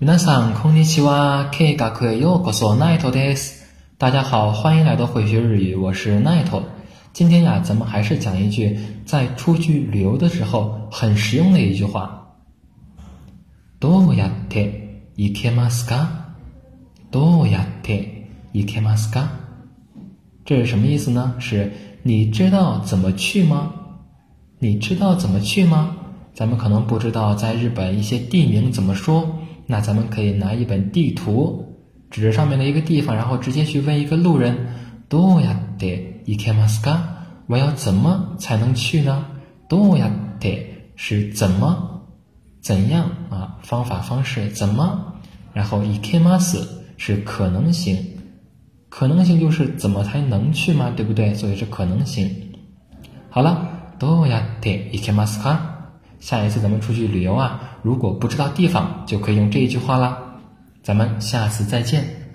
皆さんこんにちは。K 学へようこそ。ナイトです。大家好，欢迎来到会学日语，我是奈头。今天呀，咱们还是讲一句在出去旅游的时候很实用的一句话。どうやって行けますか？どうやって行けますか？这是什么意思呢？是你知道怎么去吗？你知道怎么去吗？咱们可能不知道在日本一些地名怎么说。 那咱们可以拿一本地图，指着上面的一个地方，然后直接去问一个路人：“多呀得伊克马斯卡，我要怎么才能去呢？”“多呀得是怎么、怎样啊？方法、方式怎么？然后伊克马斯是可能性，可能性就是怎么才能去吗？对不对？所以是可能性。好了，多呀得伊克马斯卡。下一次咱们出去旅游啊，如果不知道地方，就可以用这一句话啦。咱们下次再见。